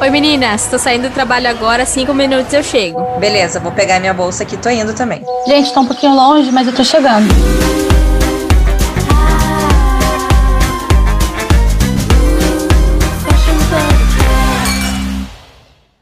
Oi meninas, tô saindo do trabalho agora, cinco minutos eu chego. Beleza, vou pegar minha bolsa aqui, tô indo também. Gente, tá um pouquinho longe, mas eu tô chegando.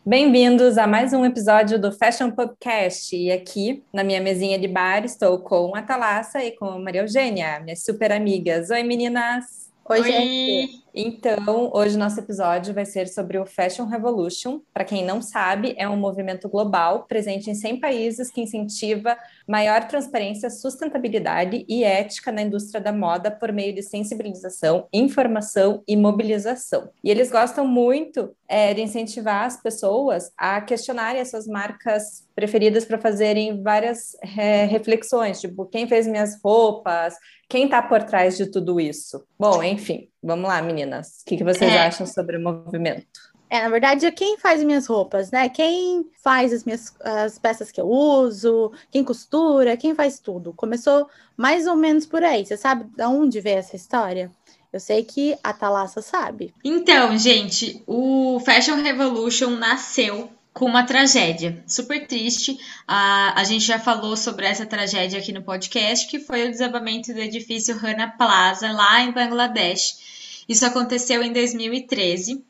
Bem-vindos a mais um episódio do Fashion Podcast. E aqui, na minha mesinha de bar, estou com a Thalassa e com a Maria Eugênia, minhas super amigas. Oi, meninas! Oi, Oi. gente! Então, hoje nosso episódio vai ser sobre o Fashion Revolution. Para quem não sabe, é um movimento global presente em 100 países que incentiva maior transparência, sustentabilidade e ética na indústria da moda por meio de sensibilização, informação e mobilização. E eles gostam muito é, de incentivar as pessoas a questionarem essas marcas preferidas para fazerem várias é, reflexões, tipo, quem fez minhas roupas, quem está por trás de tudo isso? Bom, enfim, vamos lá, meninas. O que, que vocês é. acham sobre o movimento? É, na verdade, é quem faz minhas roupas, né? Quem faz as minhas as peças que eu uso, quem costura, quem faz tudo. Começou mais ou menos por aí. Você sabe de onde veio essa história? Eu sei que a Thalassa sabe. Então, gente, o Fashion Revolution nasceu com uma tragédia super triste. A, a gente já falou sobre essa tragédia aqui no podcast, que foi o desabamento do edifício Rana Plaza, lá em Bangladesh. Isso aconteceu em 2013.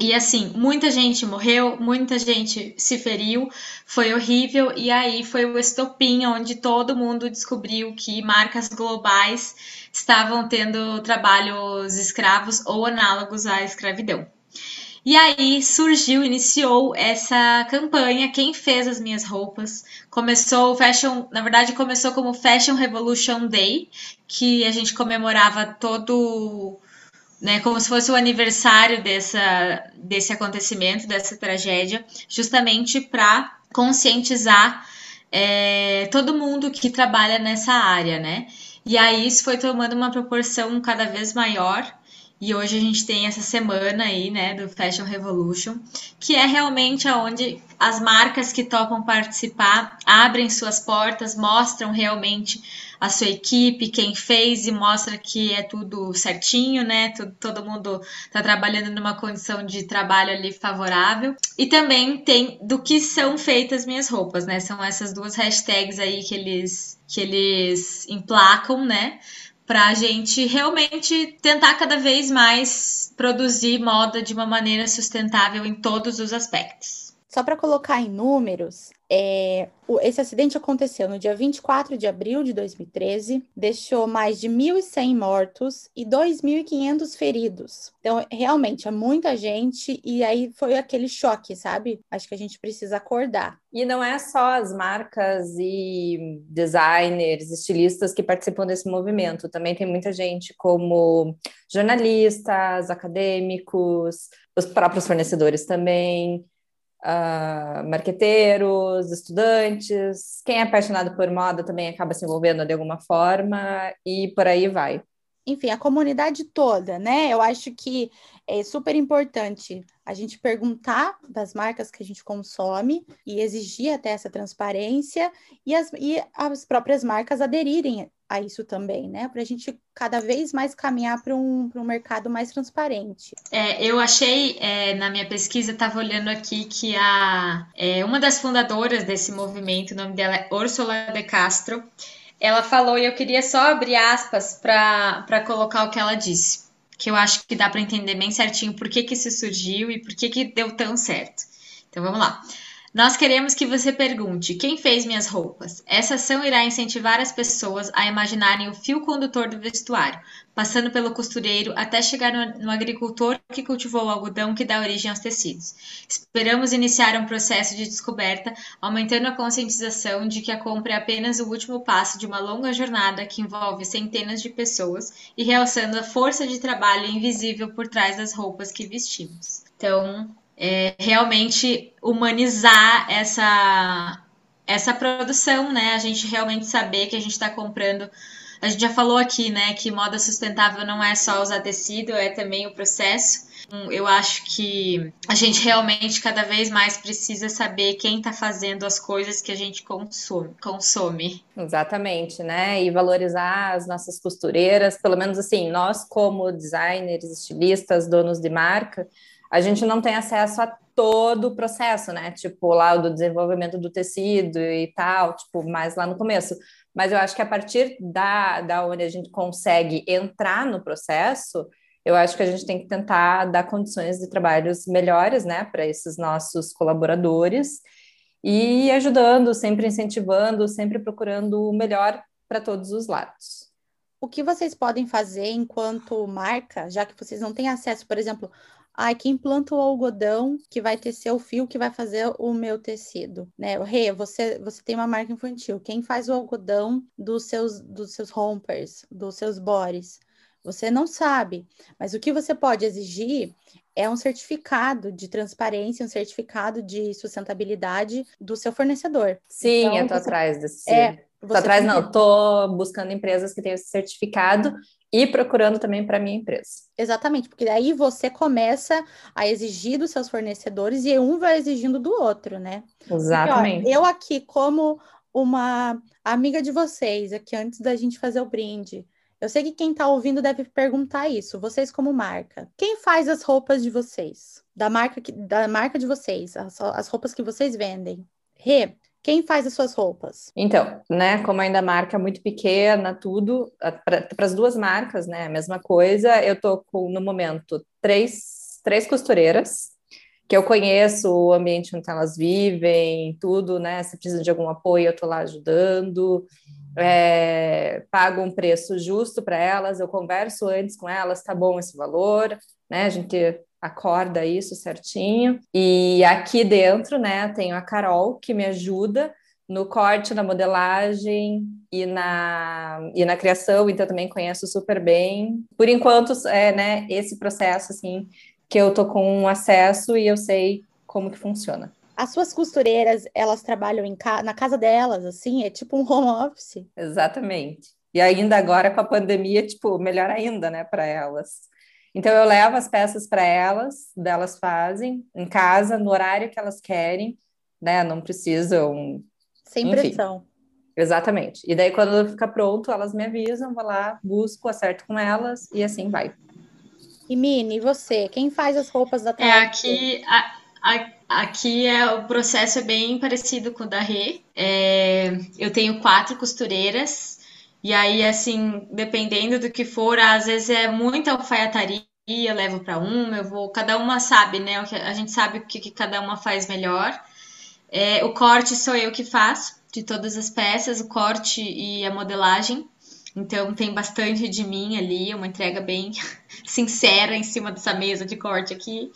E assim, muita gente morreu, muita gente se feriu, foi horrível, e aí foi o estopim onde todo mundo descobriu que marcas globais estavam tendo trabalhos escravos ou análogos à escravidão. E aí surgiu, iniciou essa campanha. Quem fez as minhas roupas? Começou o Fashion, na verdade, começou como Fashion Revolution Day, que a gente comemorava todo, né, como se fosse o aniversário dessa, desse acontecimento, dessa tragédia, justamente para conscientizar é, todo mundo que trabalha nessa área, né? E aí isso foi tomando uma proporção cada vez maior. E hoje a gente tem essa semana aí, né, do Fashion Revolution, que é realmente aonde as marcas que topam participar abrem suas portas, mostram realmente a sua equipe, quem fez e mostra que é tudo certinho, né? Todo, todo mundo tá trabalhando numa condição de trabalho ali favorável. E também tem do que são feitas minhas roupas, né? São essas duas hashtags aí que eles que eles emplacam, né? Para a gente realmente tentar cada vez mais produzir moda de uma maneira sustentável em todos os aspectos. Só para colocar em números, é, esse acidente aconteceu no dia 24 de abril de 2013, deixou mais de 1.100 mortos e 2.500 feridos. Então, realmente, é muita gente, e aí foi aquele choque, sabe? Acho que a gente precisa acordar. E não é só as marcas e designers, estilistas que participam desse movimento, também tem muita gente como jornalistas, acadêmicos, os próprios fornecedores também uh, marqueteiros, estudantes, quem é apaixonado por moda também acaba se envolvendo de alguma forma e por aí vai. Enfim, a comunidade toda, né? Eu acho que é super importante a gente perguntar das marcas que a gente consome e exigir até essa transparência e as, e as próprias marcas aderirem a isso também, né? Para a gente cada vez mais caminhar para um, um mercado mais transparente. É, eu achei, é, na minha pesquisa, estava olhando aqui que a, é, uma das fundadoras desse movimento, o nome dela é Ursula de Castro, ela falou, e eu queria só abrir aspas para colocar o que ela disse, que eu acho que dá para entender bem certinho por que, que isso surgiu e por que, que deu tão certo. Então vamos lá. Nós queremos que você pergunte: quem fez minhas roupas? Essa ação irá incentivar as pessoas a imaginarem o fio condutor do vestuário, passando pelo costureiro até chegar no, no agricultor que cultivou o algodão que dá origem aos tecidos. Esperamos iniciar um processo de descoberta, aumentando a conscientização de que a compra é apenas o último passo de uma longa jornada que envolve centenas de pessoas e realçando a força de trabalho invisível por trás das roupas que vestimos. Então, é, realmente humanizar essa, essa produção, né? A gente realmente saber que a gente está comprando. A gente já falou aqui, né, que moda sustentável não é só usar tecido, é também o processo. Hum, eu acho que a gente realmente cada vez mais precisa saber quem está fazendo as coisas que a gente consome, consome. Exatamente, né? E valorizar as nossas costureiras, pelo menos assim, nós como designers, estilistas, donos de marca, a gente não tem acesso a todo o processo, né? Tipo, lá do desenvolvimento do tecido e tal, tipo, mais lá no começo. Mas eu acho que a partir da, da onde a gente consegue entrar no processo, eu acho que a gente tem que tentar dar condições de trabalhos melhores, né, para esses nossos colaboradores e ajudando, sempre incentivando, sempre procurando o melhor para todos os lados. O que vocês podem fazer enquanto marca, já que vocês não têm acesso, por exemplo, ai, quem planta o algodão que vai tecer o fio que vai fazer o meu tecido, né? O Rê, você, você tem uma marca infantil, quem faz o algodão dos seus, dos seus rompers, dos seus bores? Você não sabe, mas o que você pode exigir é um certificado de transparência, um certificado de sustentabilidade do seu fornecedor. Sim, então, eu tô você... atrás desse. É, tô atrás, não, tô buscando empresas que tenham esse certificado e procurando também para minha empresa. Exatamente, porque daí você começa a exigir dos seus fornecedores e um vai exigindo do outro, né? Exatamente. Porque, ó, eu aqui, como uma amiga de vocês, aqui antes da gente fazer o brinde, eu sei que quem está ouvindo deve perguntar isso, vocês como marca. Quem faz as roupas de vocês? Da marca, que, da marca de vocês, as, as roupas que vocês vendem. Rê, quem faz as suas roupas? Então, né, como ainda a marca é muito pequena, tudo, para as duas marcas, né, a mesma coisa, eu tô com, no momento, três, três costureiras, que eu conheço o ambiente onde elas vivem, tudo, né, se precisam de algum apoio, eu tô lá ajudando, é, pago um preço justo para elas, eu converso antes com elas, tá bom esse valor, né? A gente acorda isso certinho. E aqui dentro, né, tenho a Carol que me ajuda no corte, na modelagem e na, e na criação, então também conheço super bem. Por enquanto, é, né, esse processo, assim, que eu tô com acesso e eu sei como que funciona. As suas costureiras, elas trabalham ca... na casa delas, assim? É tipo um home office? Exatamente. E ainda agora com a pandemia, tipo, melhor ainda, né, para elas. Então eu levo as peças para elas, delas fazem em casa, no horário que elas querem, né? Não precisam. Sem Enfim. pressão. Exatamente. E daí, quando fica pronto, elas me avisam, vou lá, busco, acerto com elas e assim vai. E Mini, e você? Quem faz as roupas da É aqui. A Aqui é o processo é bem parecido com o da Rê. É, eu tenho quatro costureiras e aí assim, dependendo do que for, às vezes é muita alfaiataria, eu levo para uma, eu vou, cada uma sabe, né? A gente sabe o que, que cada uma faz melhor. É, o corte sou eu que faço de todas as peças, o corte e a modelagem. Então tem bastante de mim ali, uma entrega bem sincera em cima dessa mesa de corte aqui.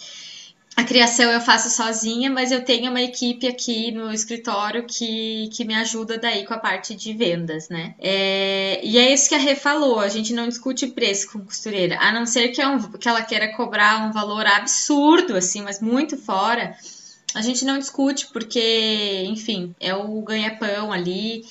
A criação eu faço sozinha, mas eu tenho uma equipe aqui no escritório que, que me ajuda daí com a parte de vendas, né? É, e é isso que a Rê falou, a gente não discute preço com costureira, a não ser que, é um, que ela queira cobrar um valor absurdo, assim, mas muito fora, a gente não discute, porque, enfim, é o ganha-pão ali,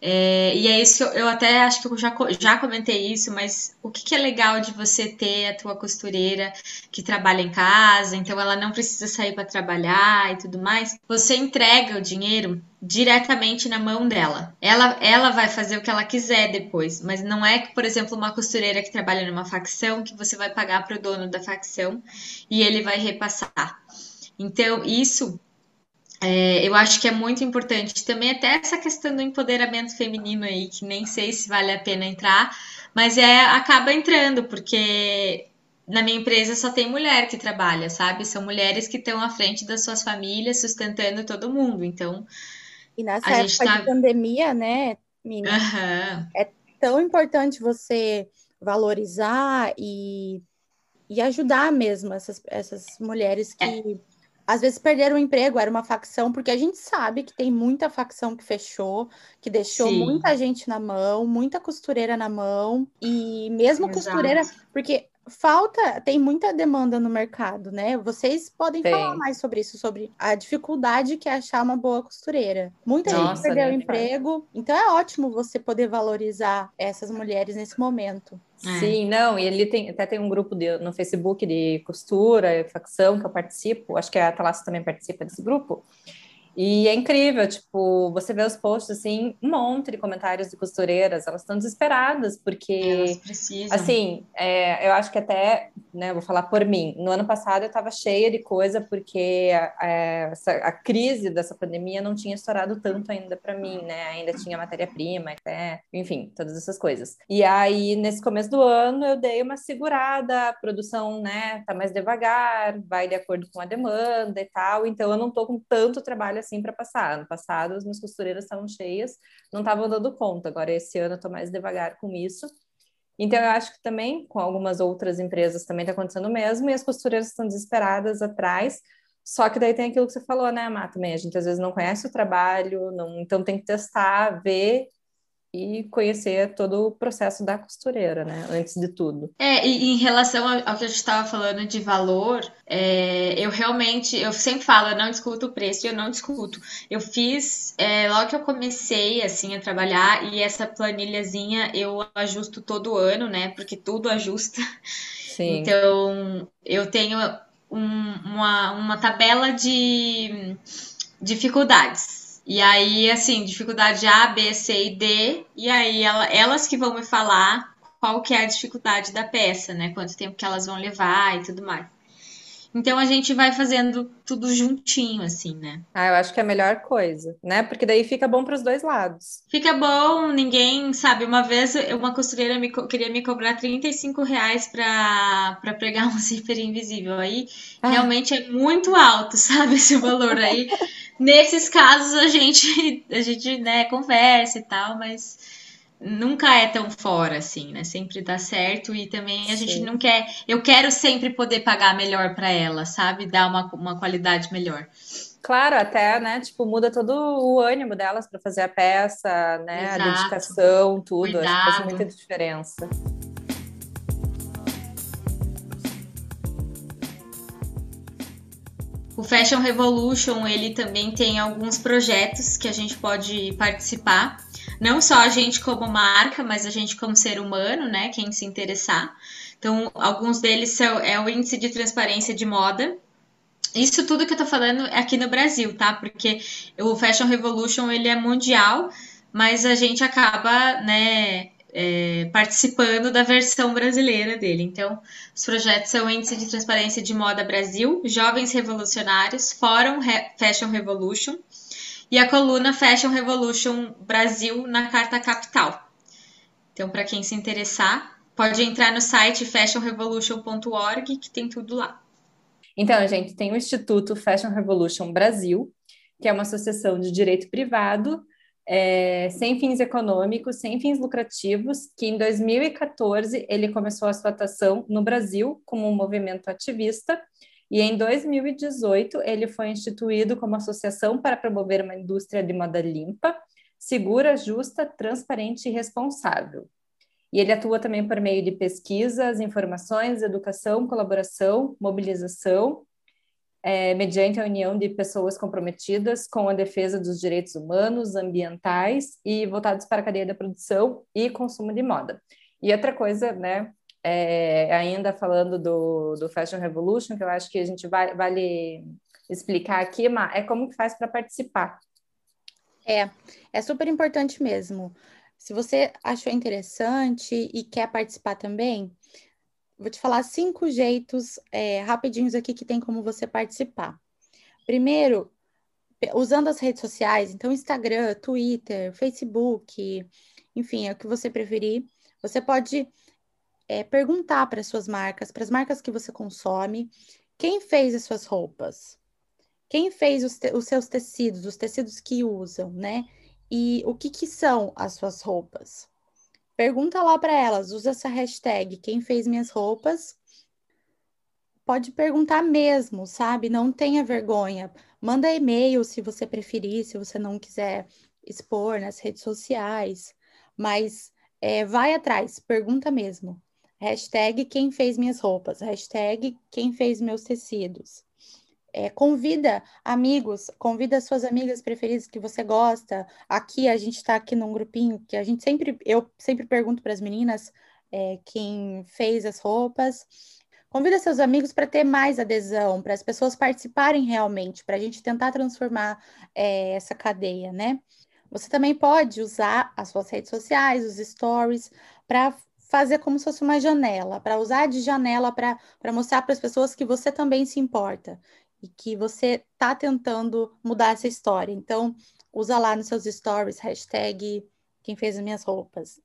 é, e é isso que eu, eu, até acho que eu já, já comentei isso, mas o que, que, é legal de você ter a tua costureira que trabalha em casa, então ela não precisa sair para trabalhar e tudo mais. Você entrega o dinheiro diretamente na mão dela. Ela, ela vai fazer o que ela quiser depois, mas não é por exemplo, uma costureira que trabalha numa facção que você vai pagar para o dono da facção e ele vai repassar. Então, isso é, eu acho que é muito importante também até essa questão do empoderamento feminino aí, que nem sei se vale a pena entrar, mas é acaba entrando, porque na minha empresa só tem mulher que trabalha, sabe? São mulheres que estão à frente das suas famílias, sustentando todo mundo. Então. E nessa época tá... de pandemia, né, Mina? Uhum. É tão importante você valorizar e, e ajudar mesmo essas, essas mulheres que. É às vezes perderam o emprego, era uma facção, porque a gente sabe que tem muita facção que fechou, que deixou Sim. muita gente na mão, muita costureira na mão, e mesmo Exato. costureira, porque falta, tem muita demanda no mercado, né? Vocês podem tem. falar mais sobre isso, sobre a dificuldade que é achar uma boa costureira. Muita Nossa, gente perdeu o emprego, então é ótimo você poder valorizar essas mulheres nesse momento. É. Sim, não, e ele tem, até tem um grupo de, no Facebook de costura, facção, que eu participo, acho que a Talasso também participa desse grupo, E é incrível, tipo, você vê os posts assim, um monte de comentários de costureiras, elas estão desesperadas, porque. Elas precisam. Assim, é, eu acho que até, né, vou falar por mim, no ano passado eu estava cheia de coisa, porque a, a, essa, a crise dessa pandemia não tinha estourado tanto ainda para mim, né? Ainda tinha matéria-prima, até, enfim, todas essas coisas. E aí, nesse começo do ano, eu dei uma segurada, a produção, né, tá mais devagar, vai de acordo com a demanda e tal, então eu não tô com tanto trabalho assim para passar. Ano passado, as minhas costureiras estavam cheias, não estavam dando conta. Agora, esse ano, eu estou mais devagar com isso. Então, eu acho que também, com algumas outras empresas, também está acontecendo o mesmo, e as costureiras estão desesperadas atrás. Só que daí tem aquilo que você falou, né, Má, também. A gente às vezes não conhece o trabalho, não... então tem que testar, ver e conhecer todo o processo da costureira, né? Antes de tudo. É, e em relação ao que a gente estava falando de valor, é, eu realmente, eu sempre falo, eu não discuto o preço, eu não discuto. Eu fiz, é, logo que eu comecei, assim, a trabalhar, e essa planilhazinha eu ajusto todo ano, né? Porque tudo ajusta. Sim. Então, eu tenho um, uma, uma tabela de dificuldades e aí, assim, dificuldade A, B, C e D, e aí ela, elas que vão me falar qual que é a dificuldade da peça, né? Quanto tempo que elas vão levar e tudo mais. Então a gente vai fazendo tudo juntinho, assim, né? Ah, eu acho que é a melhor coisa, né? Porque daí fica bom para os dois lados. Fica bom, ninguém sabe. Uma vez uma costureira me, queria me cobrar 35 reais para pregar um zíper invisível. Aí ah. realmente é muito alto, sabe? Esse valor aí. Nesses casos a gente, a gente né, conversa e tal, mas nunca é tão fora assim, né? Sempre dá certo e também a Sim. gente não quer. Eu quero sempre poder pagar melhor para ela, sabe? Dar uma, uma qualidade melhor. Claro, até, né? Tipo, muda todo o ânimo delas para fazer a peça, né? Exato. A dedicação, tudo. Cuidado. Acho que faz muita diferença. O Fashion Revolution, ele também tem alguns projetos que a gente pode participar. Não só a gente como marca, mas a gente como ser humano, né? Quem se interessar. Então, alguns deles são é o índice de transparência de moda. Isso tudo que eu tô falando é aqui no Brasil, tá? Porque o Fashion Revolution ele é mundial, mas a gente acaba, né, é, participando da versão brasileira dele. Então, os projetos são Índice de Transparência de Moda Brasil, Jovens Revolucionários, Fórum Re Fashion Revolution e a coluna Fashion Revolution Brasil na Carta Capital. Então, para quem se interessar, pode entrar no site fashionrevolution.org que tem tudo lá. Então, gente, tem o Instituto Fashion Revolution Brasil, que é uma associação de direito privado é, sem fins econômicos, sem fins lucrativos, que em 2014 ele começou a sua atuação no Brasil como um movimento ativista, e em 2018 ele foi instituído como associação para promover uma indústria de moda limpa, segura, justa, transparente e responsável. E ele atua também por meio de pesquisas, informações, educação, colaboração, mobilização é, mediante a união de pessoas comprometidas com a defesa dos direitos humanos, ambientais e voltados para a cadeia da produção e consumo de moda. E outra coisa, né, é, ainda falando do, do Fashion Revolution, que eu acho que a gente vai, vale explicar aqui, é como que faz para participar. É, é super importante mesmo. Se você achou interessante e quer participar também, Vou te falar cinco jeitos é, rapidinhos aqui que tem como você participar. Primeiro, usando as redes sociais, então Instagram, Twitter, Facebook, enfim, é o que você preferir. Você pode é, perguntar para suas marcas, para as marcas que você consome, quem fez as suas roupas? Quem fez os, te os seus tecidos, os tecidos que usam, né? E o que, que são as suas roupas? Pergunta lá para elas, usa essa hashtag, quem fez minhas roupas. Pode perguntar mesmo, sabe? Não tenha vergonha. Manda e-mail se você preferir, se você não quiser expor nas redes sociais. Mas é, vai atrás, pergunta mesmo. Hashtag quem fez minhas roupas, hashtag quem fez meus tecidos. É, convida amigos, convida suas amigas preferidas que você gosta. Aqui a gente está aqui num grupinho que a gente sempre, eu sempre pergunto para as meninas é, quem fez as roupas. Convida seus amigos para ter mais adesão, para as pessoas participarem realmente, para a gente tentar transformar é, essa cadeia, né? Você também pode usar as suas redes sociais, os stories, para fazer como se fosse uma janela, para usar de janela para mostrar para as pessoas que você também se importa e que você está tentando mudar essa história. Então, usa lá nos seus stories, hashtag quem fez as minhas roupas.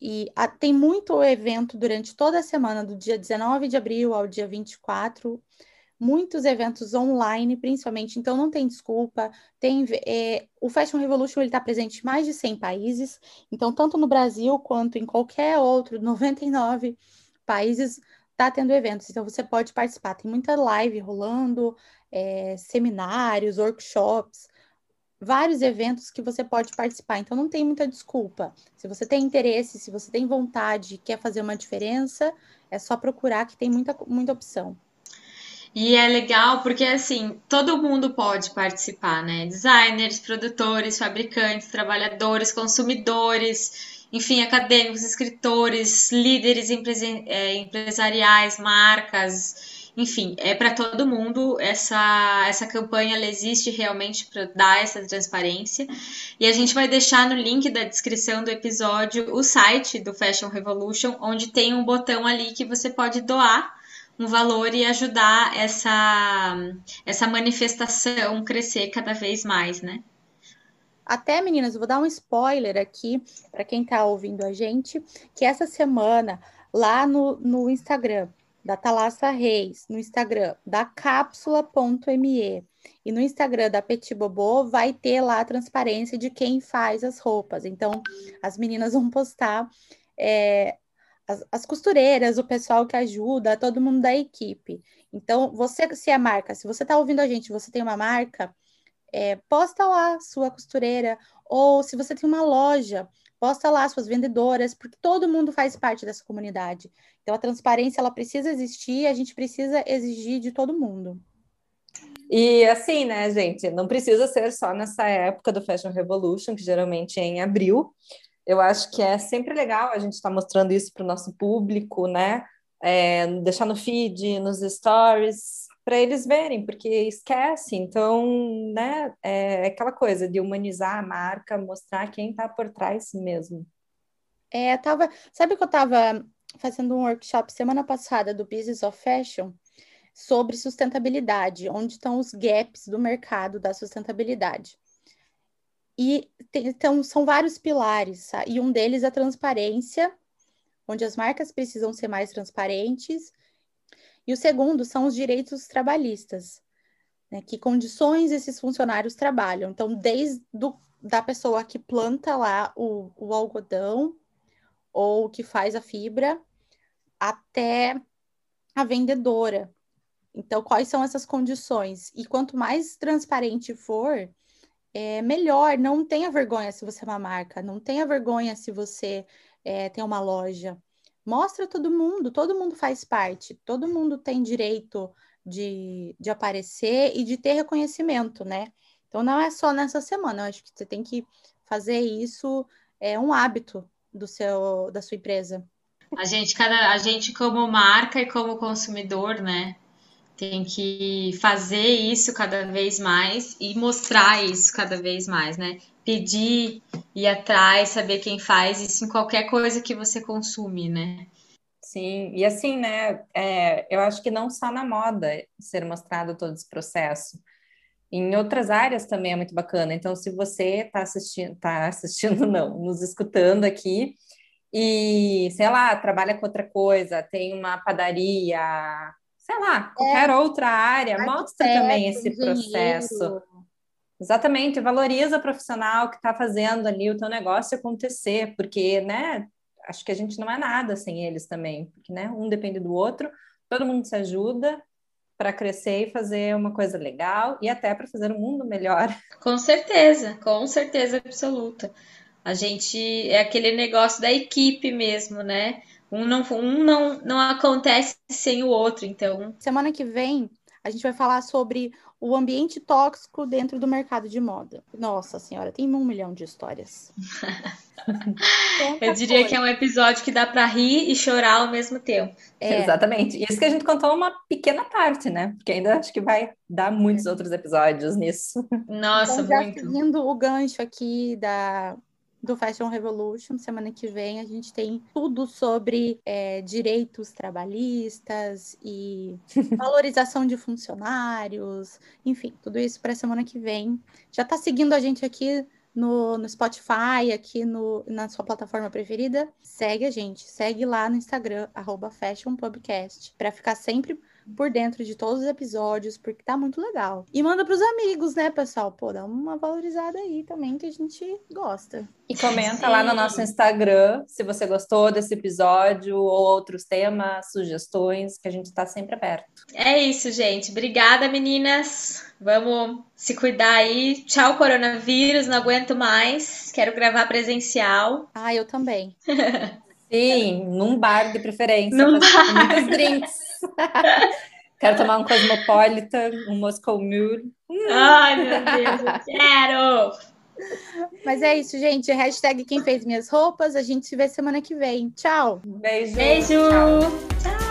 E a, tem muito evento durante toda a semana, do dia 19 de abril ao dia 24, muitos eventos online, principalmente, então não tem desculpa. Tem é, o Fashion Revolution está presente em mais de 100 países, então tanto no Brasil quanto em qualquer outro, 99 países está tendo eventos, então você pode participar. Tem muita live rolando, é, seminários, workshops, vários eventos que você pode participar. Então não tem muita desculpa. Se você tem interesse, se você tem vontade, quer fazer uma diferença, é só procurar que tem muita, muita opção. E é legal porque assim, todo mundo pode participar, né? Designers, produtores, fabricantes, trabalhadores, consumidores, enfim, acadêmicos, escritores, líderes é, empresariais, marcas, enfim, é para todo mundo. Essa, essa campanha ela existe realmente para dar essa transparência. E a gente vai deixar no link da descrição do episódio o site do Fashion Revolution, onde tem um botão ali que você pode doar um valor e ajudar essa, essa manifestação crescer cada vez mais, né? Até, meninas, vou dar um spoiler aqui para quem está ouvindo a gente, que essa semana, lá no, no Instagram da Thalassa Reis, no Instagram da cápsula.me e no Instagram da Petit Bobô, vai ter lá a transparência de quem faz as roupas. Então, as meninas vão postar é, as, as, costureiras, o pessoal que ajuda, todo mundo da equipe. Então, você, se é marca, se você está ouvindo a gente, você tem uma marca, é, posta lá sua costureira, ou se você tem uma loja, posta lá suas vendedoras, porque todo mundo faz parte dessa comunidade. Então, a transparência, ela precisa existir, a gente precisa exigir de todo mundo. E assim, né, gente, não precisa ser só nessa época do Fashion Revolution, que geralmente é em abril, eu acho que é sempre legal a gente estar tá mostrando isso para o nosso público, né? É, deixar no feed, nos stories, para eles verem, porque esquece. Então, né, é aquela coisa de humanizar a marca, mostrar quem está por trás mesmo. É, tava, sabe que eu estava fazendo um workshop semana passada do Business of Fashion sobre sustentabilidade, onde estão os gaps do mercado da sustentabilidade. E tem, então, são vários pilares, e um deles é a transparência, onde as marcas precisam ser mais transparentes. E o segundo são os direitos trabalhistas, né? que condições esses funcionários trabalham. Então, desde do, da pessoa que planta lá o, o algodão ou que faz a fibra, até a vendedora. Então, quais são essas condições? E quanto mais transparente for, é melhor. Não tenha vergonha se você é uma marca, não tenha vergonha se você é, tem uma loja. Mostra todo mundo, todo mundo faz parte, todo mundo tem direito de, de aparecer e de ter reconhecimento, né? Então não é só nessa semana, eu acho que você tem que fazer isso, é um hábito do seu da sua empresa. A gente, cada, a gente como marca e como consumidor, né? Tem que fazer isso cada vez mais e mostrar isso cada vez mais, né? Pedir, ir atrás, saber quem faz isso em qualquer coisa que você consome, né? Sim, e assim, né? É, eu acho que não só na moda ser mostrado todo esse processo. Em outras áreas também é muito bacana. Então, se você está assistindo, tá assistindo, não, nos escutando aqui, e sei lá, trabalha com outra coisa, tem uma padaria, sei lá, qualquer é. outra área, mostra também esse processo. Exatamente, valoriza o profissional que está fazendo ali o teu negócio acontecer, porque, né, acho que a gente não é nada sem eles também, porque, né, um depende do outro, todo mundo se ajuda para crescer e fazer uma coisa legal e até para fazer o um mundo melhor. Com certeza, com certeza absoluta. A gente é aquele negócio da equipe mesmo, né? Um não, um não, não acontece sem o outro, então. Semana que vem A gente vai falar sobre o ambiente tóxico dentro do mercado de moda. Nossa senhora, tem um milhão de histórias. Eu diria que é um episódio que dá para rir e chorar ao mesmo tempo. É. Exatamente. Isso que a gente contou uma pequena parte, né? Porque ainda acho que vai dar muitos é. outros episódios nisso. Nossa, então, já muito. Seguindo o gancho aqui da, do Fashion Revolution. Semana que vem a gente tem tudo sobre é, direitos trabalhistas e valorização de funcionários, enfim, tudo isso para a semana que vem. Já está seguindo a gente aqui no, no Spotify, aqui no, na sua plataforma preferida? Segue a gente, segue lá no Instagram, arroba FashionPubcast, para ficar sempre por dentro de todos os episódios, porque tá muito legal. E manda pros amigos, né, pessoal? Pô, dá uma valorizada aí também, que a gente gosta. E comenta Sim. lá no nosso Instagram se você gostou desse episódio ou outros temas, sugestões, que a gente tá sempre aberto. É isso, gente. Obrigada, meninas. Vamos se cuidar aí. Tchau, coronavírus. Não aguento mais. Quero gravar presencial. Ah, eu também. Sim, num bar de preferência. Num bar. Muitos drinks. Quero tomar um Cosmopolitan, um Moscow Mule. Ai, meu Deus, eu quero! Mas é isso, gente. Hashtag quem fez minhas roupas. A gente se vê semana que vem. Tchau. Beijo. Beijo. Tchau. tchau.